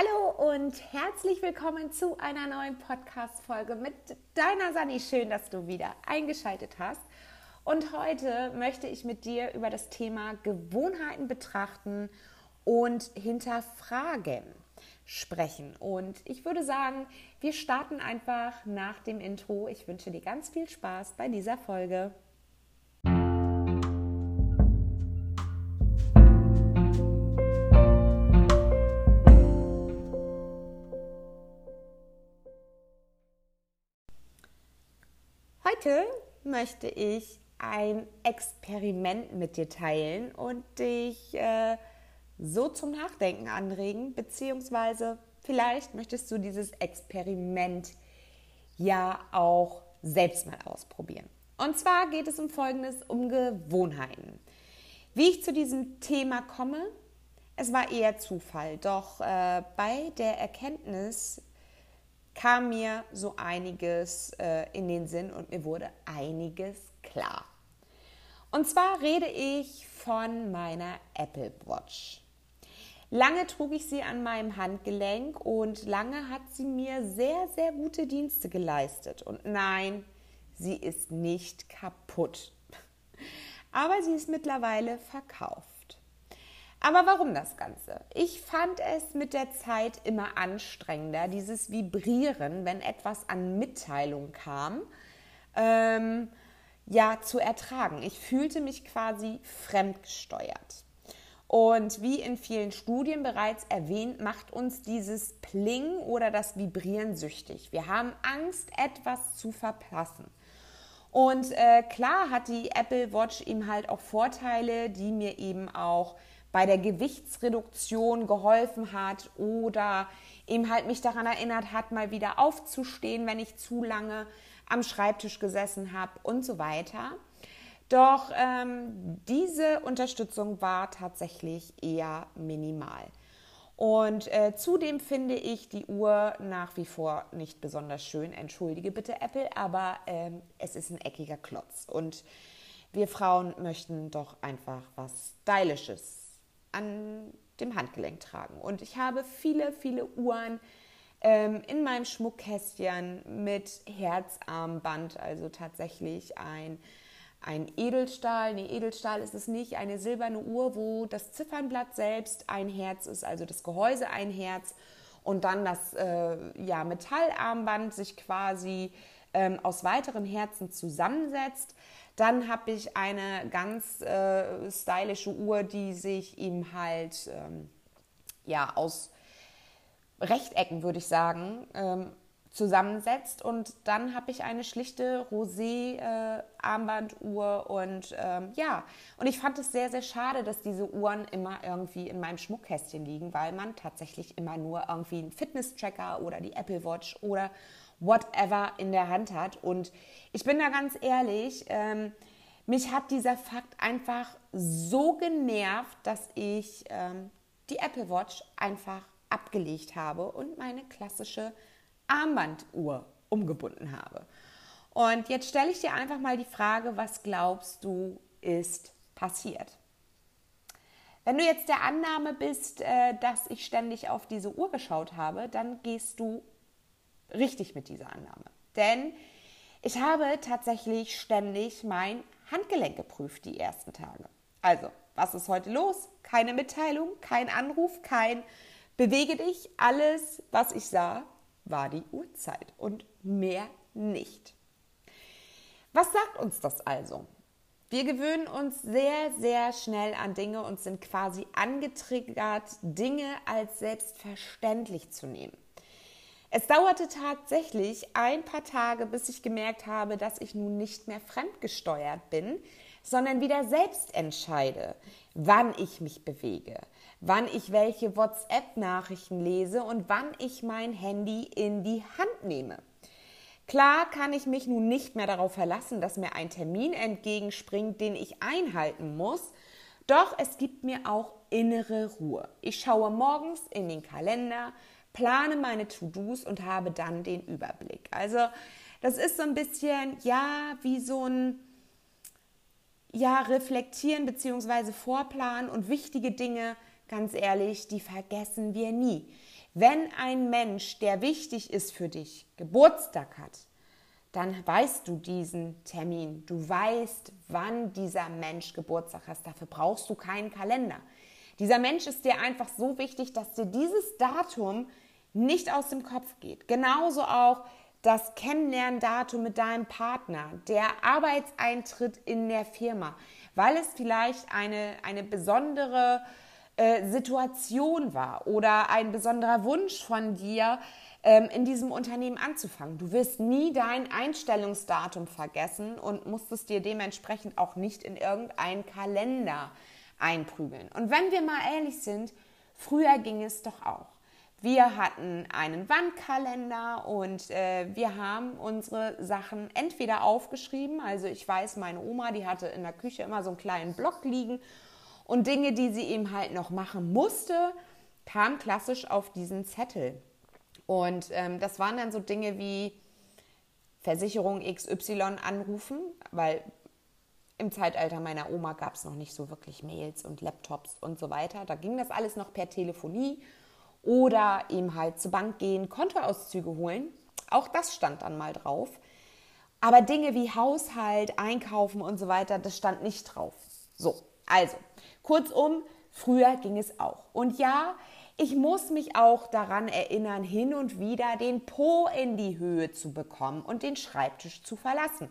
Hallo und herzlich willkommen zu einer neuen Podcast-Folge mit deiner Sani. Schön, dass du wieder eingeschaltet hast. Und heute möchte ich mit dir über das Thema Gewohnheiten betrachten und hinterfragen sprechen. Und ich würde sagen, wir starten einfach nach dem Intro. Ich wünsche dir ganz viel Spaß bei dieser Folge. Heute möchte ich ein Experiment mit dir teilen und dich äh, so zum Nachdenken anregen, beziehungsweise vielleicht möchtest du dieses Experiment ja auch selbst mal ausprobieren. Und zwar geht es um Folgendes, um Gewohnheiten. Wie ich zu diesem Thema komme, es war eher Zufall, doch äh, bei der Erkenntnis kam mir so einiges äh, in den Sinn und mir wurde einiges klar. Und zwar rede ich von meiner Apple Watch. Lange trug ich sie an meinem Handgelenk und lange hat sie mir sehr, sehr gute Dienste geleistet. Und nein, sie ist nicht kaputt. Aber sie ist mittlerweile verkauft. Aber warum das Ganze? Ich fand es mit der Zeit immer anstrengender, dieses Vibrieren, wenn etwas an Mitteilung kam, ähm, ja, zu ertragen. Ich fühlte mich quasi fremdgesteuert. Und wie in vielen Studien bereits erwähnt, macht uns dieses Pling oder das Vibrieren süchtig. Wir haben Angst, etwas zu verpassen. Und äh, klar hat die Apple Watch eben halt auch Vorteile, die mir eben auch bei der Gewichtsreduktion geholfen hat oder eben halt mich daran erinnert hat, mal wieder aufzustehen, wenn ich zu lange am Schreibtisch gesessen habe und so weiter. Doch ähm, diese Unterstützung war tatsächlich eher minimal. Und äh, zudem finde ich die Uhr nach wie vor nicht besonders schön. Entschuldige bitte, Apple, aber ähm, es ist ein eckiger Klotz. Und wir Frauen möchten doch einfach was Stylisches an dem Handgelenk tragen. Und ich habe viele, viele Uhren ähm, in meinem Schmuckkästchen mit Herzarmband, also tatsächlich ein ein Edelstahl, nee, Edelstahl ist es nicht, eine silberne Uhr, wo das Ziffernblatt selbst ein Herz ist, also das Gehäuse ein Herz und dann das äh, ja, Metallarmband sich quasi ähm, aus weiteren Herzen zusammensetzt. Dann habe ich eine ganz äh, stylische Uhr, die sich eben halt ähm, ja, aus Rechtecken, würde ich sagen, ähm, zusammensetzt. Und dann habe ich eine schlichte Rosé-Armbanduhr äh, und ähm, ja, und ich fand es sehr, sehr schade, dass diese Uhren immer irgendwie in meinem Schmuckkästchen liegen, weil man tatsächlich immer nur irgendwie einen Fitness-Tracker oder die Apple Watch oder whatever in der Hand hat. Und ich bin da ganz ehrlich, ähm, mich hat dieser Fakt einfach so genervt, dass ich ähm, die Apple Watch einfach abgelegt habe und meine klassische Armbanduhr umgebunden habe. Und jetzt stelle ich dir einfach mal die Frage, was glaubst du ist passiert? Wenn du jetzt der Annahme bist, äh, dass ich ständig auf diese Uhr geschaut habe, dann gehst du richtig mit dieser Annahme. Denn ich habe tatsächlich ständig mein Handgelenk geprüft die ersten Tage. Also, was ist heute los? Keine Mitteilung, kein Anruf, kein Bewege dich. Alles, was ich sah, war die Uhrzeit und mehr nicht. Was sagt uns das also? Wir gewöhnen uns sehr, sehr schnell an Dinge und sind quasi angetriggert, Dinge als selbstverständlich zu nehmen. Es dauerte tatsächlich ein paar Tage, bis ich gemerkt habe, dass ich nun nicht mehr fremdgesteuert bin, sondern wieder selbst entscheide, wann ich mich bewege, wann ich welche WhatsApp-Nachrichten lese und wann ich mein Handy in die Hand nehme. Klar kann ich mich nun nicht mehr darauf verlassen, dass mir ein Termin entgegenspringt, den ich einhalten muss, doch es gibt mir auch innere Ruhe. Ich schaue morgens in den Kalender, plane meine To-Dos und habe dann den Überblick. Also das ist so ein bisschen, ja, wie so ein ja, reflektieren bzw. vorplanen und wichtige Dinge ganz ehrlich, die vergessen wir nie. Wenn ein Mensch, der wichtig ist für dich, Geburtstag hat, dann weißt du diesen Termin. Du weißt, wann dieser Mensch Geburtstag hat. Dafür brauchst du keinen Kalender. Dieser Mensch ist dir einfach so wichtig, dass dir dieses Datum nicht aus dem Kopf geht. Genauso auch das Kennenlerndatum mit deinem Partner, der Arbeitseintritt in der Firma, weil es vielleicht eine, eine besondere äh, Situation war oder ein besonderer Wunsch von dir, ähm, in diesem Unternehmen anzufangen. Du wirst nie dein Einstellungsdatum vergessen und musst es dir dementsprechend auch nicht in irgendeinen Kalender einprügeln. Und wenn wir mal ehrlich sind, früher ging es doch auch. Wir hatten einen Wandkalender und äh, wir haben unsere Sachen entweder aufgeschrieben, also ich weiß, meine Oma, die hatte in der Küche immer so einen kleinen Block liegen und Dinge, die sie eben halt noch machen musste, kamen klassisch auf diesen Zettel. Und ähm, das waren dann so Dinge wie Versicherung XY anrufen, weil im Zeitalter meiner Oma gab es noch nicht so wirklich Mails und Laptops und so weiter. Da ging das alles noch per Telefonie oder eben halt zur Bank gehen, Kontoauszüge holen. Auch das stand dann mal drauf. Aber Dinge wie Haushalt, Einkaufen und so weiter, das stand nicht drauf. So, also, kurzum, früher ging es auch. Und ja, ich muss mich auch daran erinnern, hin und wieder den Po in die Höhe zu bekommen und den Schreibtisch zu verlassen.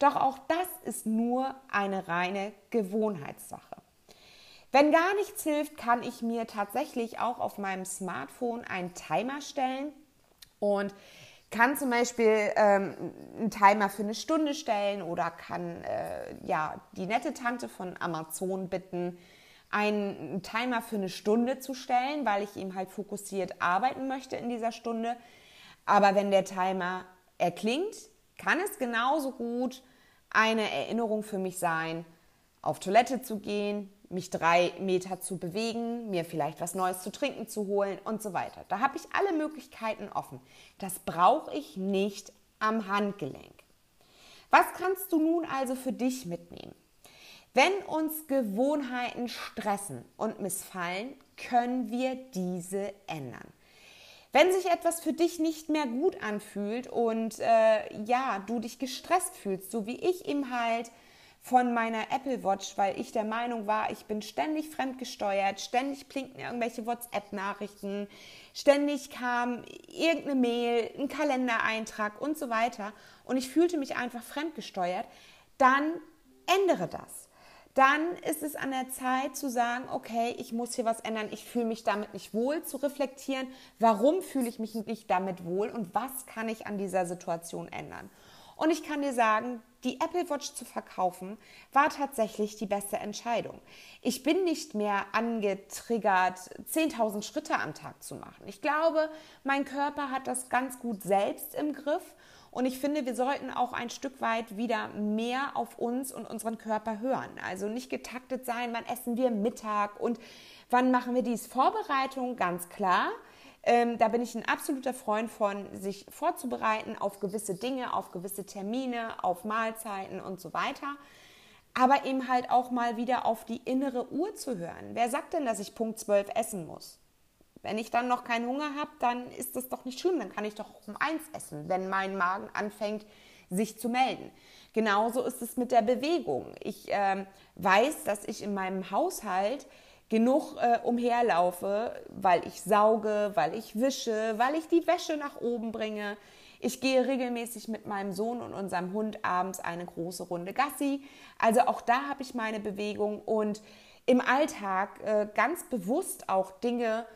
Doch auch das ist nur eine reine Gewohnheitssache. Wenn gar nichts hilft, kann ich mir tatsächlich auch auf meinem Smartphone einen Timer stellen und kann zum Beispiel ähm, einen Timer für eine Stunde stellen oder kann äh, ja die nette Tante von Amazon bitten, einen Timer für eine Stunde zu stellen, weil ich ihm halt fokussiert arbeiten möchte in dieser Stunde. Aber wenn der Timer erklingt, kann es genauso gut eine Erinnerung für mich sein, auf Toilette zu gehen, mich drei Meter zu bewegen, mir vielleicht was Neues zu trinken zu holen und so weiter. Da habe ich alle Möglichkeiten offen. Das brauche ich nicht am Handgelenk. Was kannst du nun also für dich mitnehmen? Wenn uns Gewohnheiten stressen und missfallen, können wir diese ändern. Wenn sich etwas für dich nicht mehr gut anfühlt und äh, ja, du dich gestresst fühlst, so wie ich eben halt von meiner Apple Watch, weil ich der Meinung war, ich bin ständig fremdgesteuert, ständig blinkten irgendwelche WhatsApp-Nachrichten, ständig kam irgendeine Mail, ein Kalendereintrag und so weiter und ich fühlte mich einfach fremdgesteuert, dann ändere das. Dann ist es an der Zeit zu sagen, okay, ich muss hier was ändern, ich fühle mich damit nicht wohl, zu reflektieren, warum fühle ich mich nicht damit wohl und was kann ich an dieser Situation ändern. Und ich kann dir sagen, die Apple Watch zu verkaufen, war tatsächlich die beste Entscheidung. Ich bin nicht mehr angetriggert, 10.000 Schritte am Tag zu machen. Ich glaube, mein Körper hat das ganz gut selbst im Griff. Und ich finde, wir sollten auch ein Stück weit wieder mehr auf uns und unseren Körper hören. Also nicht getaktet sein, wann essen wir Mittag und wann machen wir dies. Vorbereitung, ganz klar. Ähm, da bin ich ein absoluter Freund von, sich vorzubereiten auf gewisse Dinge, auf gewisse Termine, auf Mahlzeiten und so weiter. Aber eben halt auch mal wieder auf die innere Uhr zu hören. Wer sagt denn, dass ich Punkt 12 essen muss? Wenn ich dann noch keinen Hunger habe, dann ist das doch nicht schlimm. Dann kann ich doch um eins essen, wenn mein Magen anfängt, sich zu melden. Genauso ist es mit der Bewegung. Ich ähm, weiß, dass ich in meinem Haushalt genug äh, umherlaufe, weil ich sauge, weil ich wische, weil ich die Wäsche nach oben bringe. Ich gehe regelmäßig mit meinem Sohn und unserem Hund abends eine große Runde Gassi. Also auch da habe ich meine Bewegung und im Alltag äh, ganz bewusst auch Dinge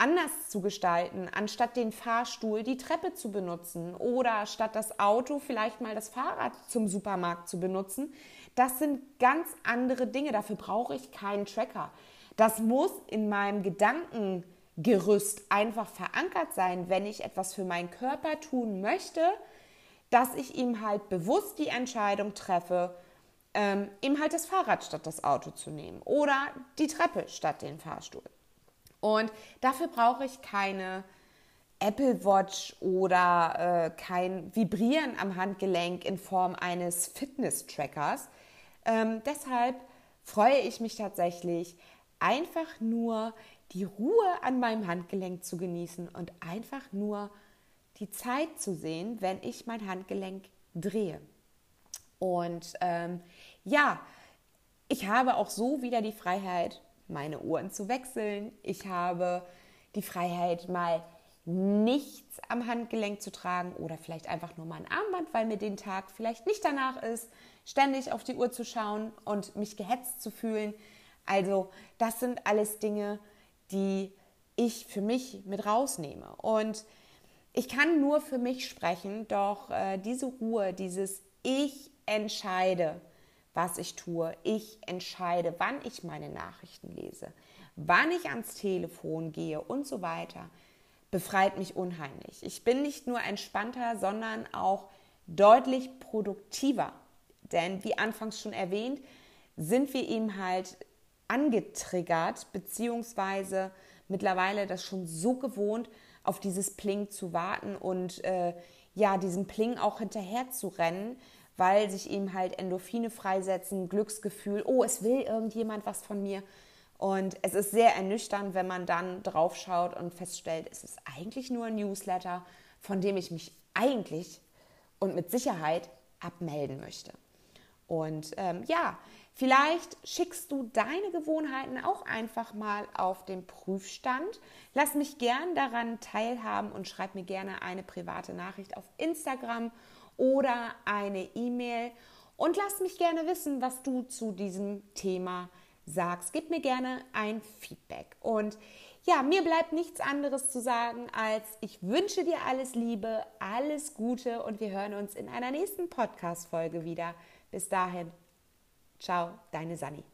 anders zu gestalten, anstatt den Fahrstuhl die Treppe zu benutzen oder statt das Auto vielleicht mal das Fahrrad zum Supermarkt zu benutzen. Das sind ganz andere Dinge. Dafür brauche ich keinen Tracker. Das muss in meinem Gedankengerüst einfach verankert sein, wenn ich etwas für meinen Körper tun möchte, dass ich ihm halt bewusst die Entscheidung treffe, ähm, ihm halt das Fahrrad statt das Auto zu nehmen oder die Treppe statt den Fahrstuhl. Und dafür brauche ich keine Apple Watch oder äh, kein Vibrieren am Handgelenk in Form eines Fitness-Trackers. Ähm, deshalb freue ich mich tatsächlich einfach nur die Ruhe an meinem Handgelenk zu genießen und einfach nur die Zeit zu sehen, wenn ich mein Handgelenk drehe. Und ähm, ja, ich habe auch so wieder die Freiheit, meine Uhren zu wechseln. Ich habe die Freiheit, mal nichts am Handgelenk zu tragen oder vielleicht einfach nur mal ein Armband, weil mir den Tag vielleicht nicht danach ist, ständig auf die Uhr zu schauen und mich gehetzt zu fühlen. Also das sind alles Dinge, die ich für mich mit rausnehme. Und ich kann nur für mich sprechen, doch äh, diese Ruhe, dieses Ich entscheide, was ich tue. Ich entscheide, wann ich meine Nachrichten lese, wann ich ans Telefon gehe und so weiter, befreit mich unheimlich. Ich bin nicht nur entspannter, sondern auch deutlich produktiver. Denn wie anfangs schon erwähnt, sind wir eben halt angetriggert, beziehungsweise mittlerweile das schon so gewohnt, auf dieses Pling zu warten und äh, ja, diesem Pling auch hinterher zu rennen, weil sich eben halt Endorphine freisetzen, Glücksgefühl, oh, es will irgendjemand was von mir. Und es ist sehr ernüchternd, wenn man dann draufschaut und feststellt, es ist eigentlich nur ein Newsletter, von dem ich mich eigentlich und mit Sicherheit abmelden möchte. Und ähm, ja, vielleicht schickst du deine Gewohnheiten auch einfach mal auf den Prüfstand. Lass mich gern daran teilhaben und schreib mir gerne eine private Nachricht auf Instagram oder eine E-Mail und lass mich gerne wissen, was du zu diesem Thema sagst. Gib mir gerne ein Feedback. Und ja, mir bleibt nichts anderes zu sagen, als ich wünsche dir alles Liebe, alles Gute und wir hören uns in einer nächsten Podcast-Folge wieder. Bis dahin, ciao, deine Sani.